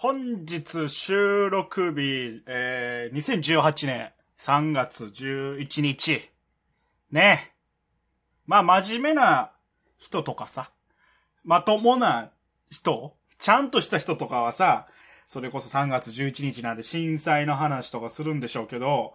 本日収録日、えー、2018年3月11日。ね。まあ、真面目な人とかさ、まともな人、ちゃんとした人とかはさ、それこそ3月11日なんで震災の話とかするんでしょうけど、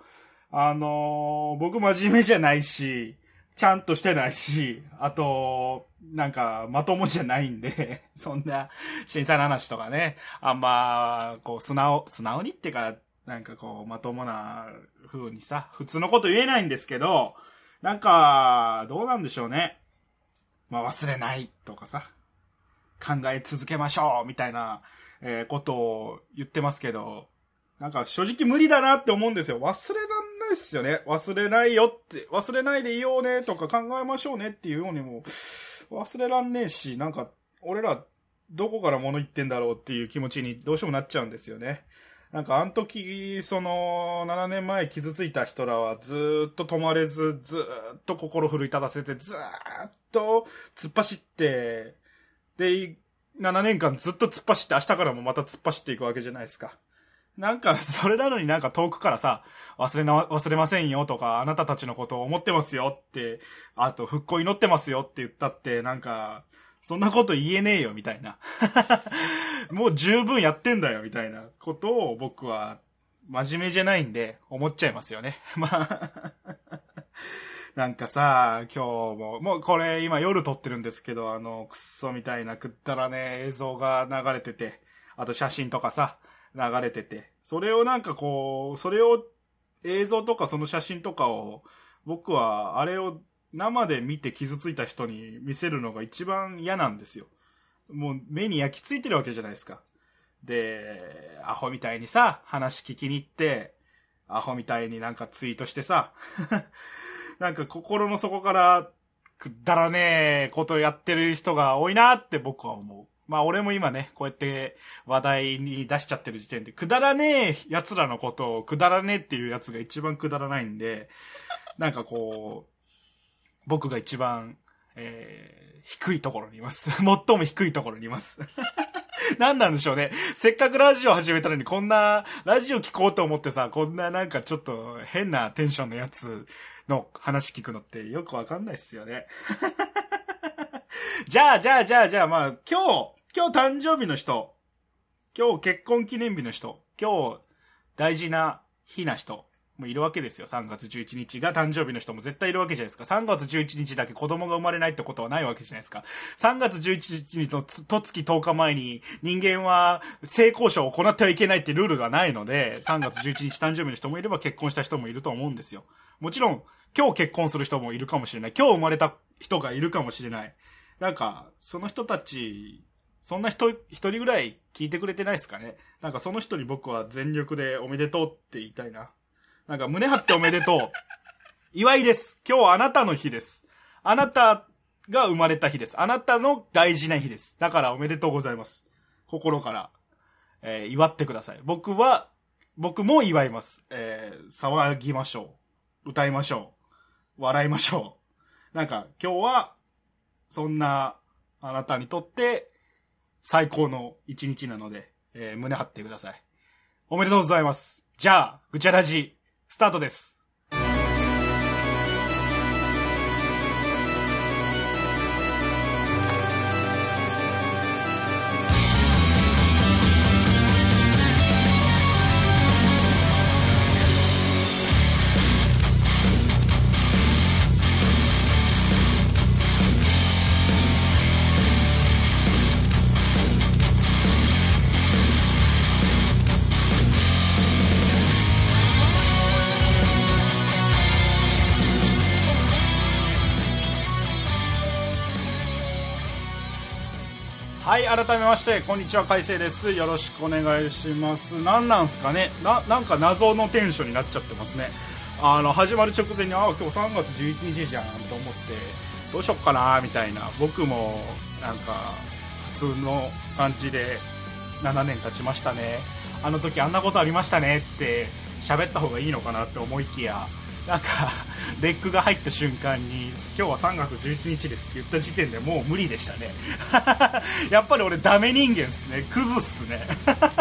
あのー、僕真面目じゃないし、ちゃんとしてないし、あと、なんか、まともじゃないんで、そんな、震災の話とかね、あんま、こう、素直、素直にってか、なんかこう、まともな風にさ、普通のこと言えないんですけど、なんか、どうなんでしょうね。まあ、忘れないとかさ、考え続けましょうみたいな、えー、ことを言ってますけど、なんか正直無理だなって思うんですよ。忘れんないっすよね。忘れないよって、忘れないでいようねとか考えましょうねっていうようにも、忘れらんねえし、なんか、俺ら、どこから物言ってんだろうっていう気持ちにどうしてもなっちゃうんですよね。なんかあの時、その、7年前傷ついた人らはずっと止まれず、ずっと心奮い立たせて、ずっと突っ走って、で、7年間ずっと突っ走って明日からもまた突っ走っていくわけじゃないですか。なんか、それなのになんか遠くからさ、忘れな、忘れませんよとか、あなたたちのことを思ってますよって、あと、復興祈ってますよって言ったって、なんか、そんなこと言えねえよ、みたいな。もう十分やってんだよ、みたいなことを僕は、真面目じゃないんで、思っちゃいますよね。まあなんかさ、今日も、もうこれ今夜撮ってるんですけど、あの、クソみたいなくったらね、映像が流れてて、あと写真とかさ、流れてて、それをなんかこう、それを映像とかその写真とかを、僕はあれを生で見て傷ついた人に見せるのが一番嫌なんですよ。もう目に焼き付いてるわけじゃないですか。で、アホみたいにさ、話聞きに行って、アホみたいになんかツイートしてさ、なんか心の底からくだらねえことやってる人が多いなって僕は思う。まあ俺も今ね、こうやって話題に出しちゃってる時点で、くだらねえ奴らのことをくだらねえっていう奴が一番くだらないんで、なんかこう、僕が一番、えー、低いところにいます。最も低いところにいます。何なんでしょうね。せっかくラジオ始めたのにこんな、ラジオ聞こうと思ってさ、こんななんかちょっと変なテンションのやつの話聞くのってよくわかんないっすよね。じゃあ、じゃあ、じゃあ、じゃあ、まあ、今日、今日誕生日の人、今日結婚記念日の人、今日大事な日な人、もいるわけですよ。3月11日が誕生日の人も絶対いるわけじゃないですか。3月11日だけ子供が生まれないってことはないわけじゃないですか。3月11日のと月10日前に人間は性交渉を行ってはいけないってルールがないので、3月11日誕生日の人もいれば結婚した人もいると思うんですよ。もちろん、今日結婚する人もいるかもしれない。今日生まれた人がいるかもしれない。なんか、その人たち、そんな人、一人ぐらい聞いてくれてないですかね？なんかその人に僕は全力でおめでとうって言いたいな。なんか胸張っておめでとう。祝いです。今日あなたの日です。あなたが生まれた日です。あなたの大事な日です。だからおめでとうございます。心から、えー、祝ってください。僕は、僕も祝います。えー、騒ぎましょう。歌いましょう。笑いましょう。なんか、今日は、そんな、あなたにとって、最高の一日なので、えー、胸張ってください。おめでとうございます。じゃあ、ぐちゃらじ、スタートです。はい改めましてこんにちは海星です。よろしくお願いします。何なんすかね？ななんか謎のテンションになっちゃってますね。あの始まる直前にああ今日3月11日じゃんと思ってどうしよっかなみたいな。僕もなんか普通の感じで7年経ちましたね。あの時あんなことありましたねって喋った方がいいのかなって思いきやなんか、レックが入った瞬間に、今日は3月11日ですって言った時点でもう無理でしたね。やっぱり俺ダメ人間っすね。クズっすね。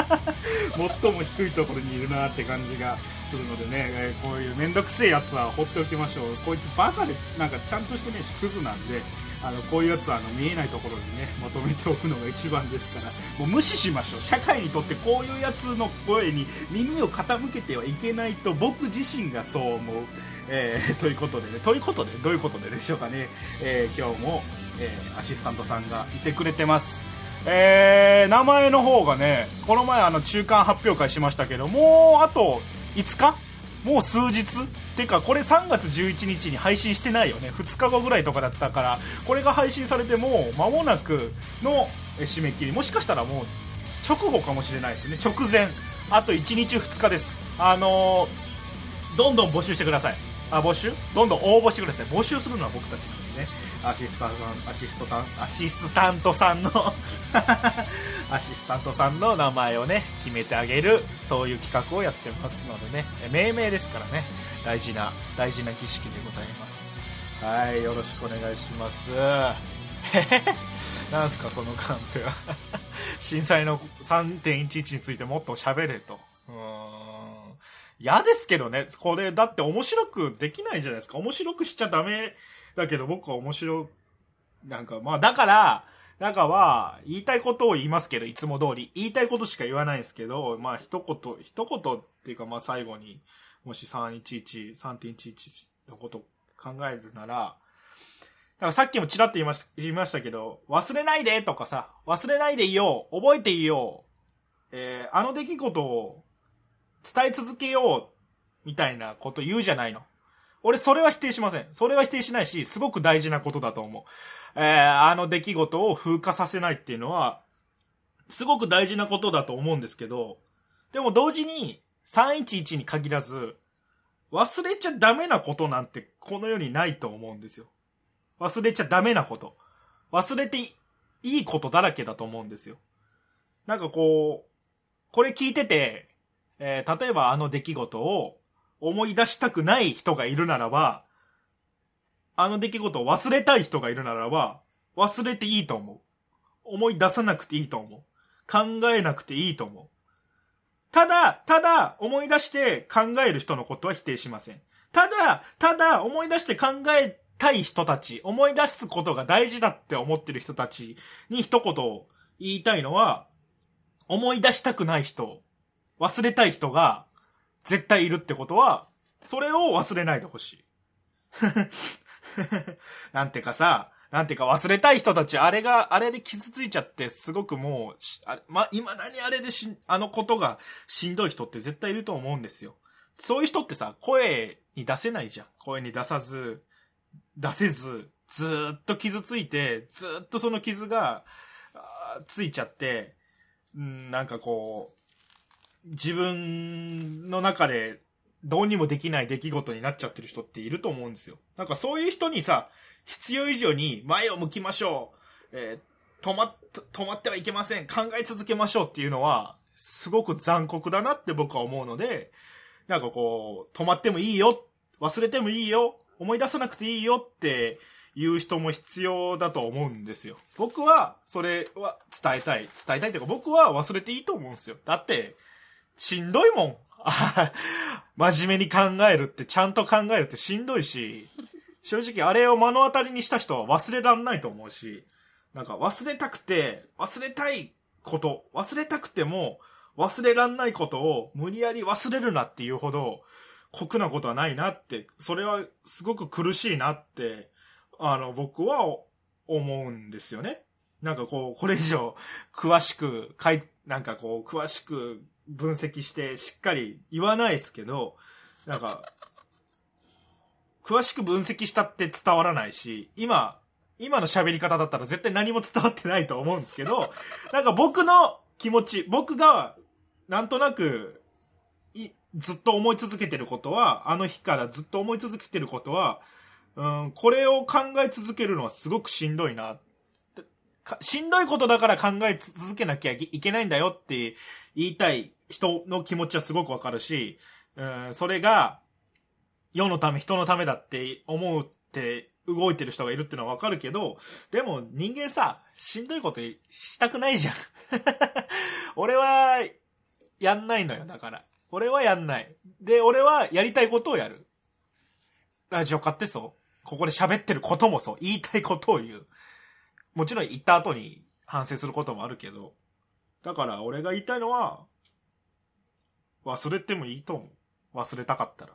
最も低いところにいるなって感じがするのでね、えこういう面倒くせえやつは放っておきましょう。こいつバカで、なんかちゃんとしてねえし、クズなんで、あのこういうやつはあの見えないところにねまとめておくのが一番ですからもう無視しましょう。社会にとってこういうやつの声に耳を傾けてはいけないと僕自身がそう思う、えーということでねということでどういうことででしょうかね、えー今日も、えーアシスタントさんがいてくれてます。えー名前の方がねこの前あの中間発表会しましたけどもうあと5日？もう数日？てかこれ3月11日に配信してないよね。2日後ぐらいとかだったからこれが配信されてもう間もなくの締め切り。もしかしたらもう直後かもしれないですね。直前。あと1日2日です。あのーどんどん募集してください。あ募集？どんどん応募してください。募集するのは僕たちなんでね。アシスタントアシストタンアシスタントさんの アシスタントさんの名前をね決めてあげるそういう企画をやってますのでね。命名ですからね。大事な大事な儀式でございます。はいよろしくお願いします。なんすかそのカンペは。震災の3.11についてもっと喋れと。うーん。嫌ですけどね。これだって面白くできないじゃないですか。面白くしちゃダメだけど僕は面白なんかまあだからなんかは、言いたいことを言いますけど、いつも通り。言いたいことしか言わないんですけど、まあ一言、一言っていうかまあ最後に、もし311、3.11のこと考えるなら、だからさっきもちらっと言いました、言いましたけど、忘れないでとかさ、忘れないでいよう、覚えていよう、えー、あの出来事を伝え続けよう、みたいなこと言うじゃないの。俺それは否定しません。それは否定しないし、すごく大事なことだと思う。えー、あの出来事を風化させないっていうのは、すごく大事なことだと思うんですけど、でも同時に、311に限らず、忘れちゃダメなことなんてこの世にないと思うんですよ。忘れちゃダメなこと。忘れていいことだらけだと思うんですよ。なんかこう、これ聞いてて、えー例えばあの出来事を思い出したくない人がいるならば、あの出来事を忘れたい人がいるならば、忘れていいと思う。思い出さなくていいと思う。考えなくていいと思う。ただ、ただ、思い出して考える人のことは否定しません。ただ、ただ、思い出して考えたい人たち、思い出すことが大事だって思ってる人たちに一言言いたいのは、思い出したくない人、忘れたい人が絶対いるってことは、それを忘れないでほしい。なんてかさ、なんていうか忘れたい人たち、あれが、あれで傷ついちゃって、すごくもう、あま、未だにあれでし、あのことがしんどい人って絶対いると思うんですよ。そういう人ってさ、声に出せないじゃん。声に出さず、出せず、ずっと傷ついて、ずっとその傷が、ついちゃって、うん、なんかこう、自分の中でどうにもできない出来事になっちゃってる人っていると思うんですよ。なんかそういう人にさ、必要以上に前を向きましょう。えー止ま、止まってはいけません。考え続けましょうっていうのは、すごく残酷だなって僕は思うので、なんかこう、止まってもいいよ。忘れてもいいよ。思い出さなくていいよっていう人も必要だと思うんですよ。僕は、それは伝えたい。伝えたいというか、僕は忘れていいと思うんですよ。だって、しんどいもん。真面目に考えるって、ちゃんと考えるってしんどいし、正直あれを目の当たりにした人は忘れらんないと思うし、なんか忘れたくて、忘れたいこと、忘れたくても忘れらんないことを無理やり忘れるなっていうほど酷なことはないなって、それはすごく苦しいなって、あの、僕は思うんですよね。なんかこう、これ以上詳しくかい、なんかこう、詳しく分析してしっかり言わないですけど、なんか、詳しく分析したって伝わらないし、今、今の喋り方だったら絶対何も伝わってないと思うんですけど、なんか僕の気持ち、僕が、なんとなく、い、ずっと思い続けてることは、あの日からずっと思い続けてることは、うん、これを考え続けるのはすごくしんどいな。かしんどいことだから考え続けなきゃいけないんだよって言いたい人の気持ちはすごくわかるし、うん、それが、世のため、人のためだって思うって動いてる人がいるってのはわかるけど、でも人間さ、しんどいことしたくないじゃん。俺は、やんないのよ、だから。俺はやんない。で、俺はやりたいことをやる。ラジオ買ってそう。ここで喋ってることもそう。言いたいことを言う。もちろん言った後に反省することもあるけど。だから俺が言いたいのは、忘れてもいいと思う。忘れたかったら。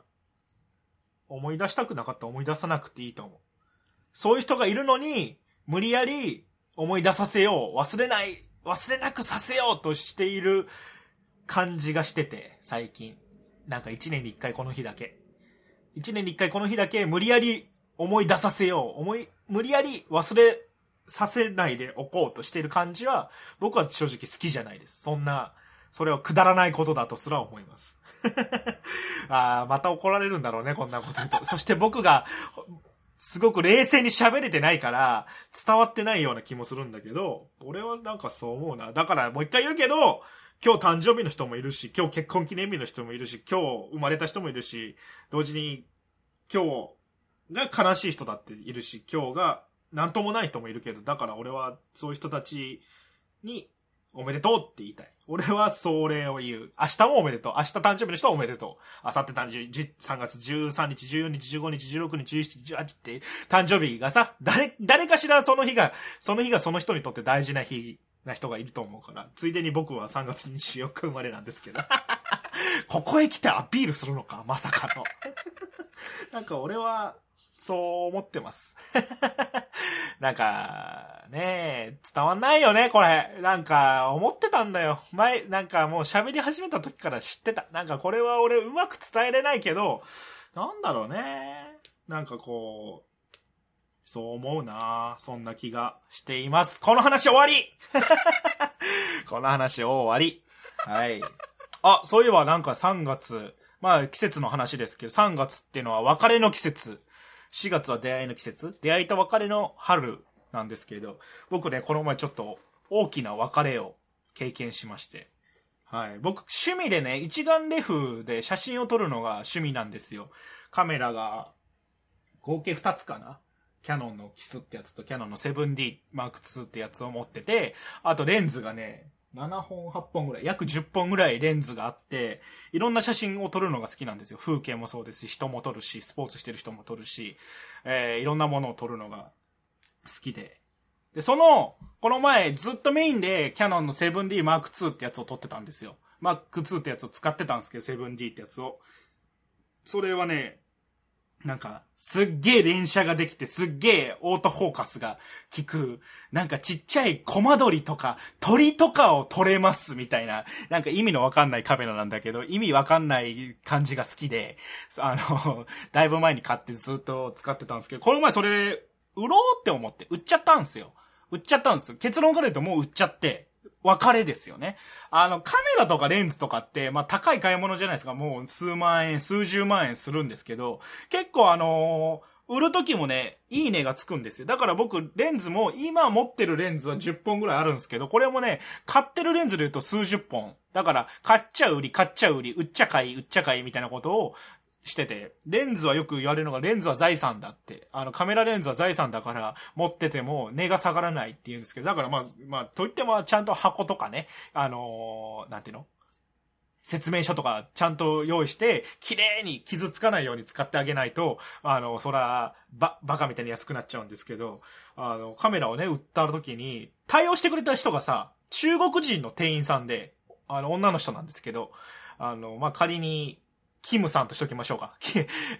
思い出したくなかったら思い出さなくていいと思う。そういう人がいるのに、無理やり思い出させよう、忘れない、忘れなくさせようとしている感じがしてて、最近。なんか一年に一回この日だけ。一年に一回この日だけ無理やり思い出させよう、思い、無理やり忘れさせないでおこうとしている感じは、僕は正直好きじゃないです。そんな、それはくだらないことだとすら思います。ああ、また怒られるんだろうね、こんなこと言うと。そして僕が、すごく冷静に喋れてないから、伝わってないような気もするんだけど、俺はなんかそう思うな。だからもう一回言うけど、今日誕生日の人もいるし、今日結婚記念日の人もいるし、今日生まれた人もいるし、同時に今日が悲しい人だっているし、今日が何ともない人もいるけど、だから俺はそういう人たちにおめでとうって言いたい。俺はそれを言う。明日もおめでとう。明日誕生日の人はおめでとう。明後日誕生日、3月13日、14日、15日、16日、17、18って誕生日がさ、誰、誰かしらその日が、その日がその人にとって大事な日な人がいると思うから、ついでに僕は3月24日生まれなんですけど。ここへ来てアピールするのかまさかの。なんか俺は、そう思ってます。なんか、ね伝わんないよね、これ。なんか、思ってたんだよ。前、なんかもう喋り始めた時から知ってた。なんかこれは俺うまく伝えれないけど、なんだろうね。なんかこう、そう思うなそんな気がしています。この話終わり この話終わり。はい。あ、そういえばなんか3月、まあ季節の話ですけど、3月っていうのは別れの季節。4月は出会いの季節出会いと別れの春なんですけど、僕ね、この前ちょっと大きな別れを経験しまして。はい。僕、趣味でね、一眼レフで写真を撮るのが趣味なんですよ。カメラが、合計2つかなキャノンのキスってやつとキャノンの 7D Mark II ってやつを持ってて、あとレンズがね、7本、8本ぐらい、約10本ぐらいレンズがあって、いろんな写真を撮るのが好きなんですよ。風景もそうですし、人も撮るし、スポーツしてる人も撮るし、えー、いろんなものを撮るのが好きで。で、その、この前ずっとメインでキャノンの 7D Mark II ってやつを撮ってたんですよ。Mark II ってやつを使ってたんですけど、7D ってやつを。それはね、なんか、すっげえ連写ができて、すっげえオートフォーカスが効く、なんかちっちゃいコマ撮りとか、鳥とかを撮れますみたいな、なんか意味のわかんないカメラなんだけど、意味わかんない感じが好きで、あの、だいぶ前に買ってずっと使ってたんですけど、この前それ、売ろうって思って売っちゃったんですよ。売っちゃったんですよ。結論から言うともう売っちゃって、別れですよね。あの、カメラとかレンズとかって、まあ、高い買い物じゃないですか。もう数万円、数十万円するんですけど、結構あのー売る時もね、いい値がつくんですよ。だから僕、レンズも、今持ってるレンズは10本ぐらいあるんですけど、これもね、買ってるレンズで言うと数十本。だから、買っちゃ売り、買っちゃ売り、売っちゃ買い、売っちゃ買いみたいなことをしてて、レンズはよく言われるのが、レンズは財産だって。あの、カメラレンズは財産だから、持ってても値が下がらないって言うんですけど、だからまあ、まあ、といっても、ちゃんと箱とかね、あのー、なんていうの？説明書とかちゃんと用意して、綺麗に傷つかないように使ってあげないと、あの、そら、ば、バカみたいに安くなっちゃうんですけど、あの、カメラをね、売った時に、対応してくれた人がさ、中国人の店員さんで、あの、女の人なんですけど、あの、まあ、仮に、キムさんとしときましょうか。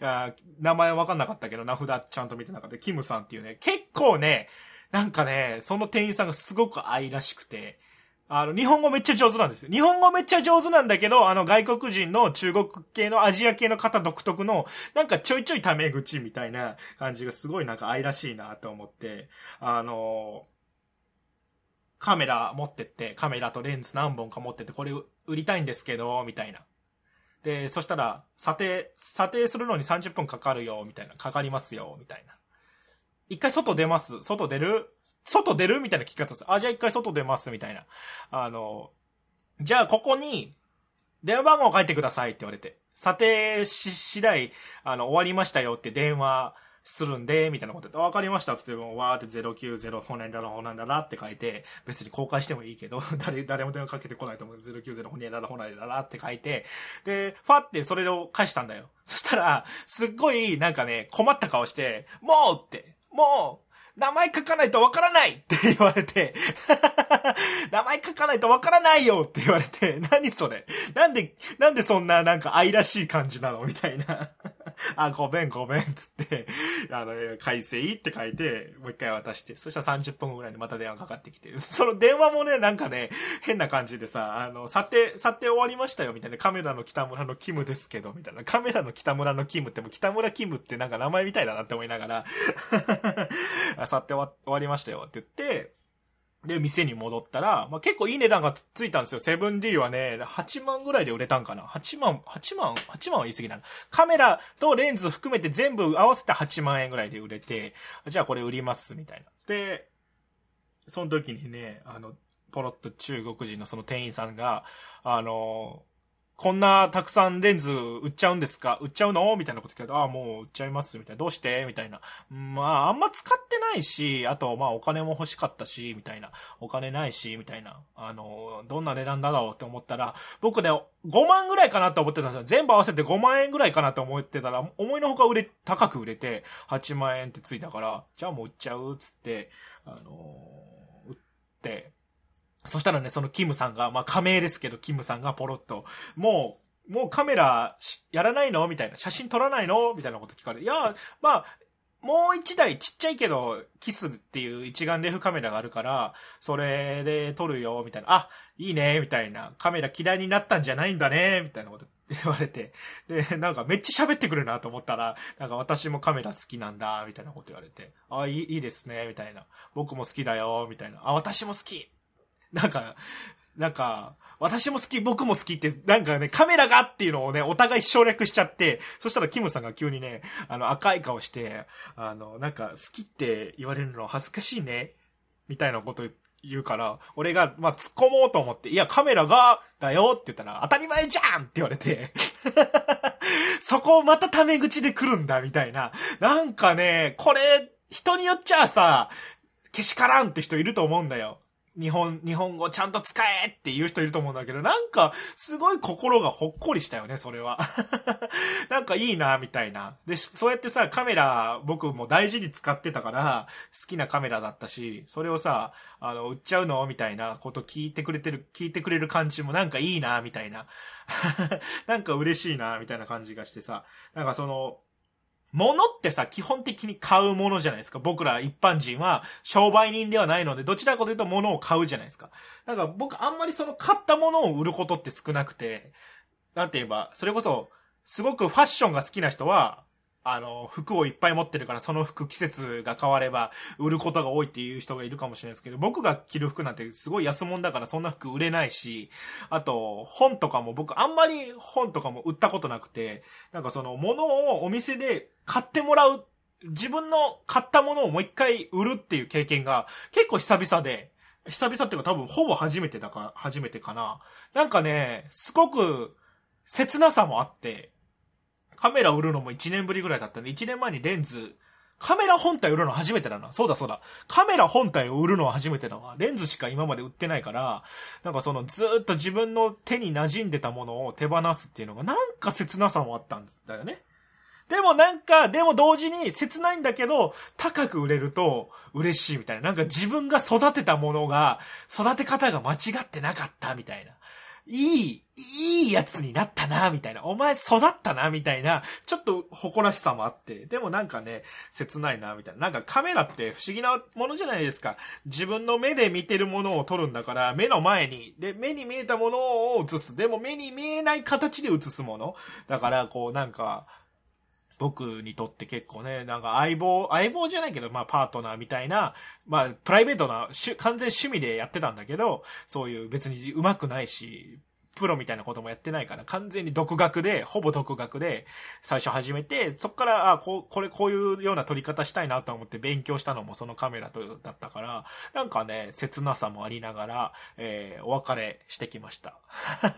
名前わかんなかったけど、名札ちゃんと見てなかった。キムさんっていうね、結構ね、なんかね、その店員さんがすごく愛らしくて、あの、日本語めっちゃ上手なんですよ。日本語めっちゃ上手なんだけど、あの、外国人の中国系のアジア系の方独特の、なんかちょいちょいタメ口みたいな感じがすごいなんか愛らしいなと思って、あのカメラ持ってって、カメラとレンズ何本か持ってって、これ売りたいんですけど、みたいな。で、そしたら、査定、査定するのに30分かかるよ、みたいな。かかりますよ、みたいな。一回外出ます。外出る？外出る？みたいな聞き方です。あ、じゃあ一回外出ます、みたいな。あの、じゃあここに、電話番号書いてくださいって言われて。査定し、次第、あの、終わりましたよって電話するんで、みたいなこと言って、わかりましたっつって、わーって090、ほねんだらほなんだらって書いて、別に公開してもいいけど、誰、誰も電話かけてこないと思う。090、ほねんだらほなんだらって書いて、で、ファってそれを返したんだよ。そしたら、すっごい、なんかね、困った顔して、もうって、もう名前書かないとわからないって言われて 名前書かないとわからないよって言われて、何それ？なんで、なんでそんななんか愛らしい感じなの？みたいな あ、ごめんごめんつって、あの、改正って書いて、もう一回渡して、そしたら30分後ぐらいにまた電話かかってきて、その電話もね、なんかね、変な感じでさ、あの、査定、査定終わりましたよみたいな、カメラの北村のキムですけど、みたいな、カメラの北村のキムっても北村キムってなんか名前みたいだなって思いながら 去って終わりましたよって言って、で、店に戻ったら、まあ、結構いい値段がついたんですよ。セブン D はね、8万ぐらいで売れたんかな。8万、8万、8万は言い過ぎなカメラとレンズ含めて全部合わせて8万円ぐらいで売れて、じゃあこれ売ります、みたいな。で、その時にね、あの、ポロッと中国人のその店員さんが、あの、こんなたくさんレンズ売っちゃうんですか？売っちゃうの？みたいなこと聞かれて、ああ、もう売っちゃいます。みたいな。どうして？みたいな。まあ、あんま使ってないし、あと、まあ、お金も欲しかったし、みたいな。お金ないし、みたいな。あの、どんな値段だろうって思ったら、僕ね、5万ぐらいかなって思ってたんですよ。全部合わせて5万円ぐらいかなって思ってたら、思いのほか売れ、高く売れて、8万円ってついたから、じゃあもう売っちゃうっつって、あの売って、そしたらね、そのキムさんが、まあ仮名ですけど、キムさんがポロッと、もう、もうカメラやらないの？みたいな。写真撮らないの？みたいなこと聞かれて。いや、まあ、もう一台ちっちゃいけど、キスっていう一眼レフカメラがあるから、それで撮るよ、みたいな。あ、いいね、みたいな。カメラ嫌いになったんじゃないんだね、みたいなこと言われて。で、なんかめっちゃ喋ってくるなと思ったら、なんか私もカメラ好きなんだ、みたいなこと言われて。あ、いい、いいですね、みたいな。僕も好きだよ、みたいな。あ、私も好きなんか、なんか、私も好き、僕も好きって、なんかね、カメラがっていうのをね、お互い省略しちゃって、そしたらキムさんが急にね、あの、赤い顔して、あの、なんか、好きって言われるの恥ずかしいね、みたいなこと言うから、俺が、まあ、突っ込もうと思って、いや、カメラが、だよって言ったら、当たり前じゃんって言われて、そこをまたタメ口で来るんだ、みたいな。なんかね、これ、人によっちゃさ、けしからんって人いると思うんだよ。日本、日本語ちゃんと使えって言う人いると思うんだけど、なんか、すごい心がほっこりしたよね、それは。なんかいいな、みたいな。で、そうやってさ、カメラ、僕も大事に使ってたから、好きなカメラだったし、それをさ、あの、売っちゃうの？みたいなこと聞いてくれてる、聞いてくれる感じもなんかいいな、みたいな。なんか嬉しいな、みたいな感じがしてさ、なんかその、物ってさ、基本的に買うものじゃないですか。僕ら一般人は商売人ではないので、どちらかというと物を買うじゃないですか。だから僕あんまりその買ったものを売ることって少なくて、なんて言えば、それこそ、すごくファッションが好きな人は、あの、服をいっぱい持ってるから、その服季節が変われば、売ることが多いっていう人がいるかもしれないですけど、僕が着る服なんてすごい安物だから、そんな服売れないし、あと、本とかも僕あんまり本とかも売ったことなくて、なんかその、物をお店で買ってもらう、自分の買ったものをもう一回売るっていう経験が結構久々で、久々っていうか多分ほぼ初めてだか、初めてかな。なんかね、すごく切なさもあって、カメラ売るのも1年ぶりぐらいだったんで、1年前にレンズ、カメラ本体売るの初めてだな。そうだそうだ。カメラ本体を売るのは初めてだわ。レンズしか今まで売ってないから、なんかそのずっと自分の手に馴染んでたものを手放すっていうのがなんか切なさもあったんだよね。でもなんか、でも同時に切ないんだけど、高く売れると嬉しいみたいな。なんか自分が育てたものが、育て方が間違ってなかったみたいな。いい、いいやつになったな、みたいな。お前育ったな、みたいな。ちょっと誇らしさもあって。でもなんかね、切ないな、みたいな。なんかカメラって不思議なものじゃないですか。自分の目で見てるものを撮るんだから、目の前に。で、目に見えたものを映す。でも目に見えない形で映すもの。だから、こうなんか、僕にとって結構ね、なんか相棒、相棒じゃないけど、まあパートナーみたいな、まあプライベートな、完全趣味でやってたんだけど、そういう別に上手くないし、プロみたいなこともやってないから、完全に独学で、ほぼ独学で、最初始めて、そっから、あ、こう、これ、こういうような撮り方したいなと思って勉強したのもそのカメラと、だったから、なんかね、切なさもありながら、えー、お別れしてきました。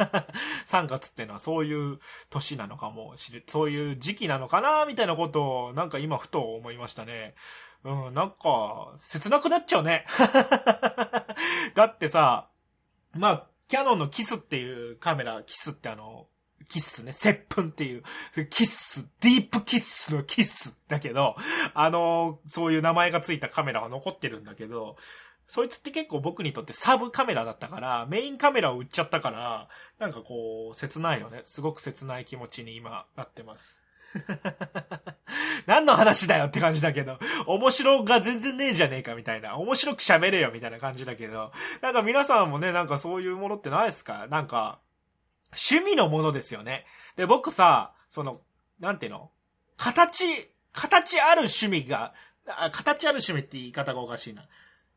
3月っていうのはそういう年なのかもしれ、そういう時期なのかなみたいなことを、なんか今ふと思いましたね。うん、なんか、切なくなっちゃうね。だってさ、まあ、キャノンのキスっていうカメラ、キスってあの、キスね、接吻っていう、キス、ディープキスのキスだけど、あの、そういう名前がついたカメラが残ってるんだけど、そいつって結構僕にとってサブカメラだったから、メインカメラを売っちゃったから、なんかこう、切ないよね。すごく切ない気持ちに今なってます。何の話だよって感じだけど、面白が全然ねえじゃねえかみたいな、面白く喋れよみたいな感じだけど、なんか皆さんもね、なんかそういうものってないですか？なんか、趣味のものですよね。で、僕さ、その、なんていうの？形、形ある趣味が、形ある趣味って言い方がおかしいな。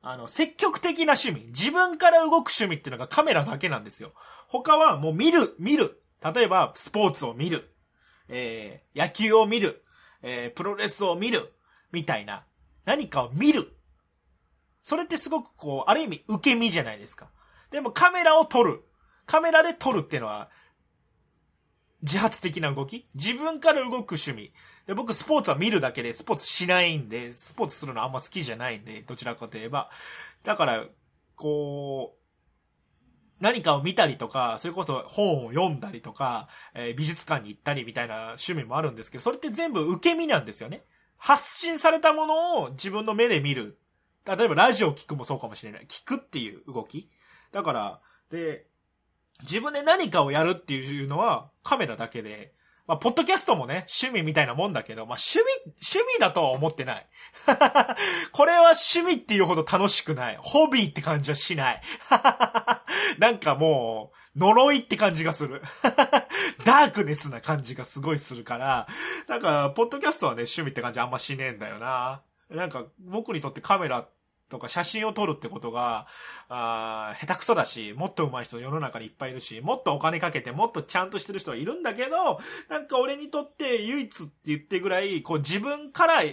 あの、積極的な趣味。自分から動く趣味っていうのがカメラだけなんですよ。他はもう見る、見る。例えば、スポーツを見る。えー、野球を見る、えー、プロレスを見る、みたいな、何かを見る。それってすごくこう、ある意味受け身じゃないですか。でもカメラを撮る。カメラで撮るっていうのは、自発的な動き自分から動く趣味。で、僕スポーツは見るだけで、スポーツしないんで、スポーツするのあんま好きじゃないんで、どちらかといえば。だから、こう、何かを見たりとか、それこそ本を読んだりとか、えー、美術館に行ったりみたいな趣味もあるんですけど、それって全部受け身なんですよね。発信されたものを自分の目で見る。例えばラジオを聞くもそうかもしれない。聞くっていう動き。だから、で、自分で何かをやるっていうのはカメラだけで、まあ、ポッドキャストもね、趣味みたいなもんだけど、まあ、趣味、趣味だとは思ってない。これは趣味っていうほど楽しくない。ホビーって感じはしない。なんかもう、呪いって感じがする。ダークネスな感じがすごいするから、なんか、ポッドキャストはね、趣味って感じあんましねえんだよな。なんか、僕にとってカメラとか写真を撮るってことが、あ下手くそだし、もっと上手い人世の中にいっぱいいるし、もっとお金かけてもっとちゃんとしてる人はいるんだけど、なんか俺にとって唯一って言ってぐらい、こう自分から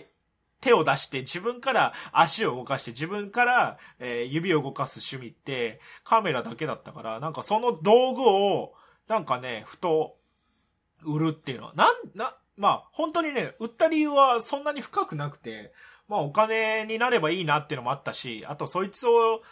手を出して、自分から足を動かして、自分から、えー、指を動かす趣味ってカメラだけだったから、なんかその道具を、なんかね、ふと、売るっていうのは、なん、な、まあ、本当にね、売った理由はそんなに深くなくて、まあお金になればいいなっていうのもあったし、あとそいつを、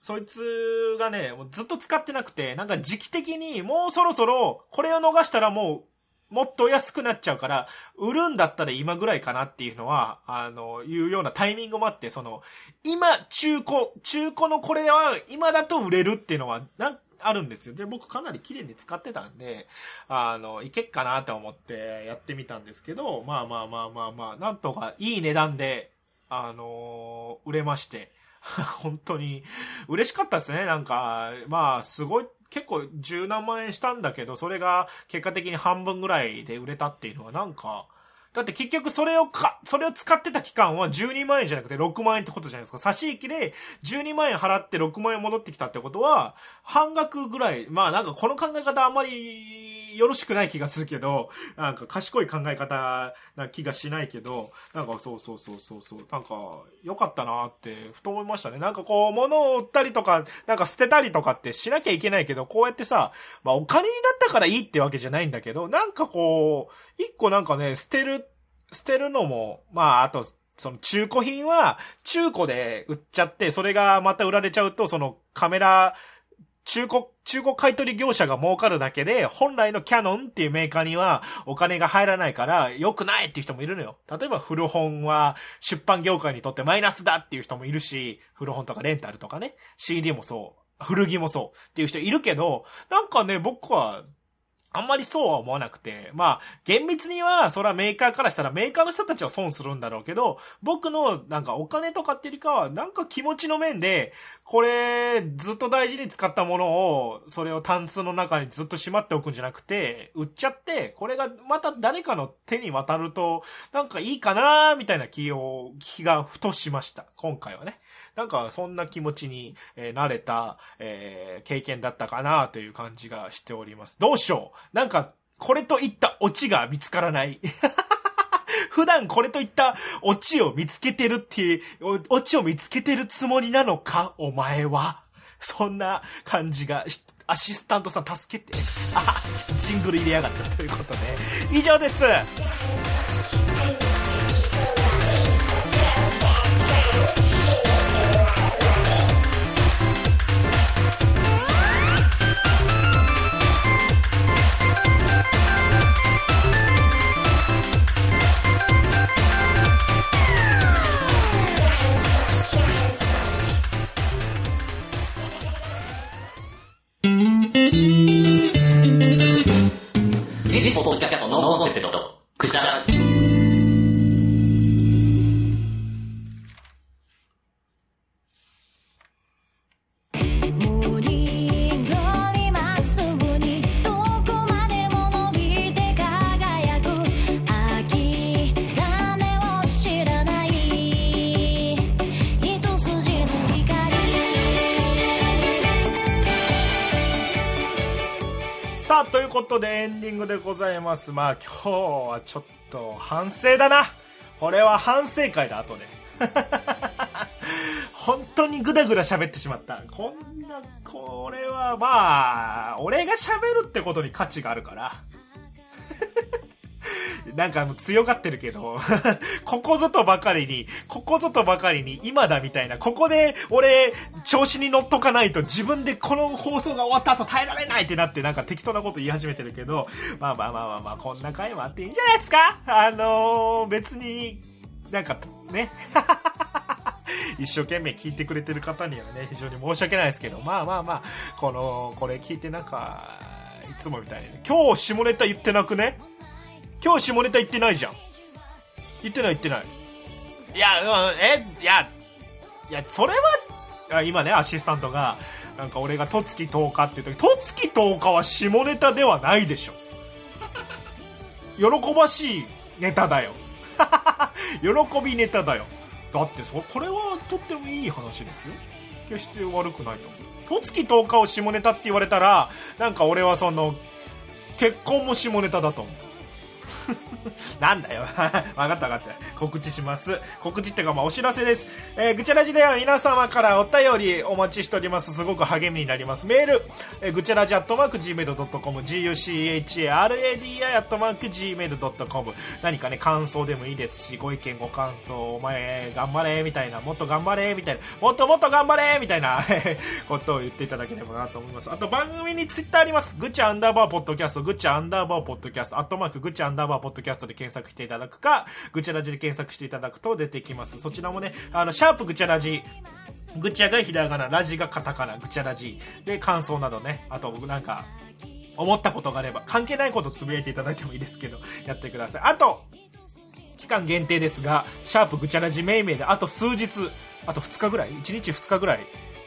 そいつがね、ずっと使ってなくて、なんか時期的にもうそろそろこれを逃したらもうもっと安くなっちゃうから、売るんだったら今ぐらいかなっていうのは、あの、いうようなタイミングもあって、その、今、中古、中古のこれは今だと売れるっていうのは、なんあるんですよ。で、僕かなり綺麗に使ってたんで、あの、いけっかなと思ってやってみたんですけど、まあまあまあまあまあ、なんとかいい値段であのー、売れまして、本当に嬉しかったですね。なんか、まあ、すごい、結構十何万円したんだけど、それが結果的に半分ぐらいで売れたっていうのはなんか、だって結局それをか、それを使ってた期間は12万円じゃなくて6万円ってことじゃないですか。差し引きで12万円払って6万円戻ってきたってことは、半額ぐらい、まあなんかこの考え方あんまりよろしくない気がするけど、なんか賢い考え方な気がしないけど、なんかそうそうそうそうそう、なんか良かったなってふと思いましたね。なんかこう物を売ったりとか、なんか捨てたりとかってしなきゃいけないけど、こうやってさ、まあお金になったからいいってわけじゃないんだけど、なんかこう、一個なんかね、捨てる捨てるのも、まあ、あと、その中古品は中古で売っちゃって、それがまた売られちゃうと、そのカメラ、中古、中古買取業者が儲かるだけで、本来のキャノンっていうメーカーにはお金が入らないから良くないっていう人もいるのよ。例えば古本は出版業界にとってマイナスだっていう人もいるし、古本とかレンタルとかね、CD もそう、古着もそうっていう人いるけど、なんかね、僕はあんまりそうは思わなくて、まあ、厳密には、それはメーカーからしたらメーカーの人たちは損するんだろうけど、僕のなんかお金とかっていうよりかは、なんか気持ちの面で、これ、ずっと大事に使ったものを、それをタンスの中にずっとしまっておくんじゃなくて、売っちゃって、これがまた誰かの手に渡ると、なんかいいかなみたいな気を、気がふとしました。今回はね。なんかそんな気持ちに、えー、なれた、えー、経験だったかなという感じがしております。どうしようなんか、これといったオチが見つからない。普段これといったオチを見つけてるっていう、オチを見つけてるつもりなのかお前は。そんな感じが、アシスタントさん助けて。あ、ジングル入れやがったということで、以上です。ざいます。まあ今日はちょっと反省だな。これは反省会だ、後で。本当にグダグダ喋ってしまった。こんな、これはまあ、俺が喋るってことに価値があるから。なんかもう強がってるけど、ここぞとばかりに、ここぞとばかりに今だみたいな、ここで俺、調子に乗っとかないと自分でこの放送が終わった後耐えられないってなってなんか適当なこと言い始めてるけど、まあまあまあまあまあ、こんな回もあっていいんじゃないですか？あのー、別に、なんか、ね。一生懸命聞いてくれてる方にはね、非常に申し訳ないですけど、まあまあまあ、この、これ聞いてなんか、いつもみたいに、今日下ネタ言ってなくね？今日下ネタ言ってないじゃん。言ってない言ってない。いや、え、いや、いや、それは、今ね、アシスタントが、なんか俺がとつき10日って言うととつき10日は下ネタではないでしょ。喜ばしいネタだよ。喜びネタだよ。だってそ、これはとってもいい話ですよ。決して悪くないと思う。とつき10日を下ネタって言われたら、なんか俺はその、結婚も下ネタだと思う。なんだよ。わかったわかった。告知します。告知ってか、まあ、お知らせです。えー、ぐちゃらじでは皆様からお便りお待ちしております。すごく励みになります。メール、えー、ぐちゃらじアットマーク Gmail.com、gucharadi アットマーク Gmail.com。何かね、感想でもいいですし、ご意見、ご感想、お前、頑張れ、みたいな、もっと頑張れ、みたいな、もっともっと頑張れ、みたいな ことを言っていただければなと思います。あと、番組にツイッターあります。ぐちゃアンダーバーポッドキャスト、ぐちゃアンダーバーポッドキャスト、アットマークぐちゃアンダーバーポッドキャストで検索していただくか、ぐちゃらじで検索していただくと出てきます。そちらもね、あの、シャープぐちゃらじ、ぐちゃがひらがな、ラジがカタカナ、ぐちゃらじ。で、感想などね、あと、なんか、思ったことがあれば、関係ないことつぶやいていただいてもいいですけど、やってください。あと、期間限定ですが、シャープぐちゃらじめいめいで、あと数日、あと2日ぐらい ?1 日2日ぐらい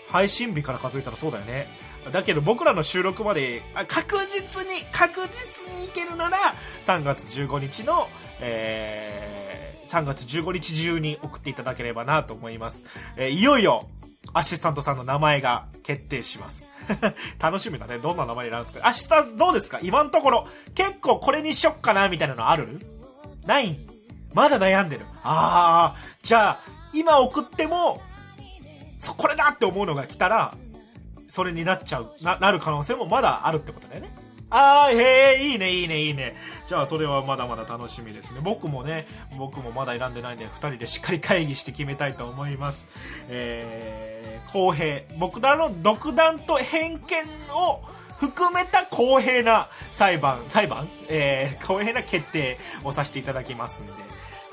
配信日から数えたらそうだよね。だけど僕らの収録まで確実に、確実にいけるなら3月15日の、えー、3月15日中に送っていただければなと思います。えー、いよいよ、アシスタントさんの名前が決定します。楽しみだね。どんな名前になるんですか？アシスタントどうですか？今のところ、結構これにしよっかなみたいなのある？ない？まだ悩んでる。ああ、じゃあ、今送っても、そ、これだって思うのが来たら、それになっちゃう、な、なる可能性もまだあるってことだよね。あー、へえ、いいね、いいね、いいね。じゃあ、それはまだまだ楽しみですね。僕もね、僕もまだ選んでないんで、二人でしっかり会議して決めたいと思います。えー、公平。僕らの独断と偏見を含めた公平な裁判、裁判？えー、公平な決定をさせていただきますんで。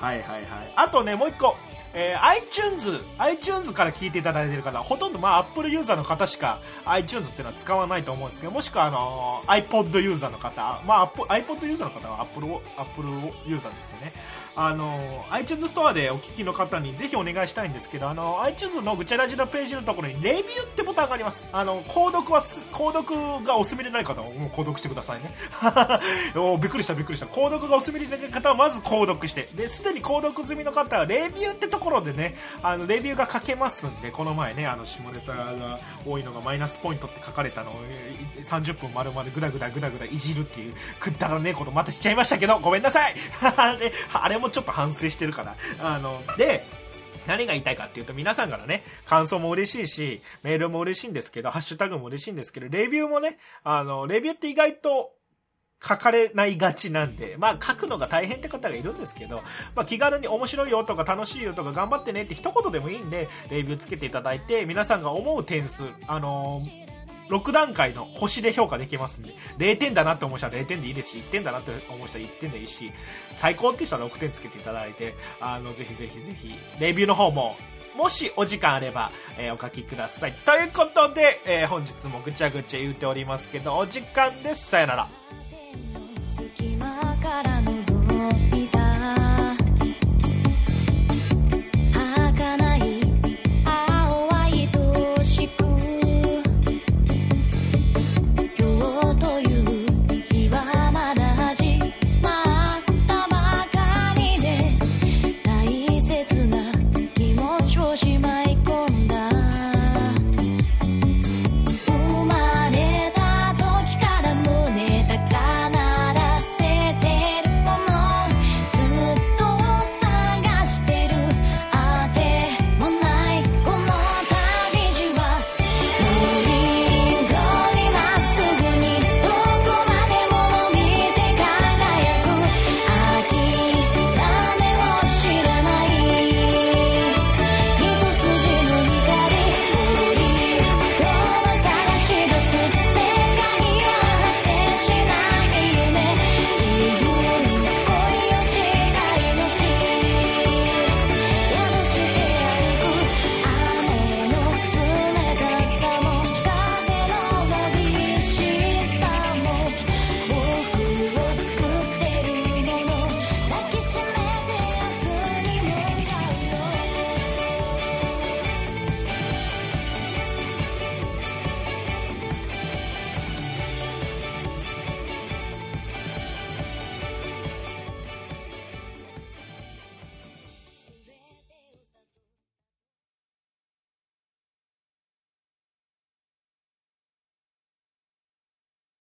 はいはいはい。あとね、もう一個。えー、iTunes、iTunes から聞いていただいている方、ほとんどまあ Apple ユーザーの方しか iTunes っていうのは使わないと思うんですけど、もしくはあのー、iPod ユーザーの方、まあ iPod ユーザーの方は Apple, Apple ユーザーですよね。あの iTunes ストアでお聞きの方にぜひお願いしたいんですけどあの iTunes のぐちゃらじのページのところにレビューってボタンがあります。あの購読はす購読がお済みでない方はもう購読してくださいね。おびっくりしたびっくりした。購読がお済みでない方はまず購読して。ですでに購読済みの方はレビューってところでねあのレビューが書けますんでこの前ねあの下ネタが多いのがマイナスポイントって書かれたのを30分丸々ぐだぐだぐだぐだいじるっていうくだらねえことまたしちゃいましたけどごめんなさい。あれももちょっと反省してるから。あので何が言いたいかっていうと皆さんからね、感想も嬉しいし、メールも嬉しいんですけど、ハッシュタグも嬉しいんですけど、レビューもね、あの、レビューって意外と書かれないがちなんで、まあ書くのが大変って方がいるんですけど、まあ気軽に面白いよとか楽しいよとか頑張ってねって一言でもいいんで、レビューつけていただいて、皆さんが思う点数、あのー6段階の星で評価できますんで、0点だなって思う人は0点でいいですし、1点だなって思う人は1点でいいし、最高っていう人は6点つけていただいて、あの、ぜひぜひぜひ、レビューの方も、もしお時間あれば、えーお書きください。ということで、えー本日もぐちゃぐちゃ言うておりますけど、お時間です。さよなら。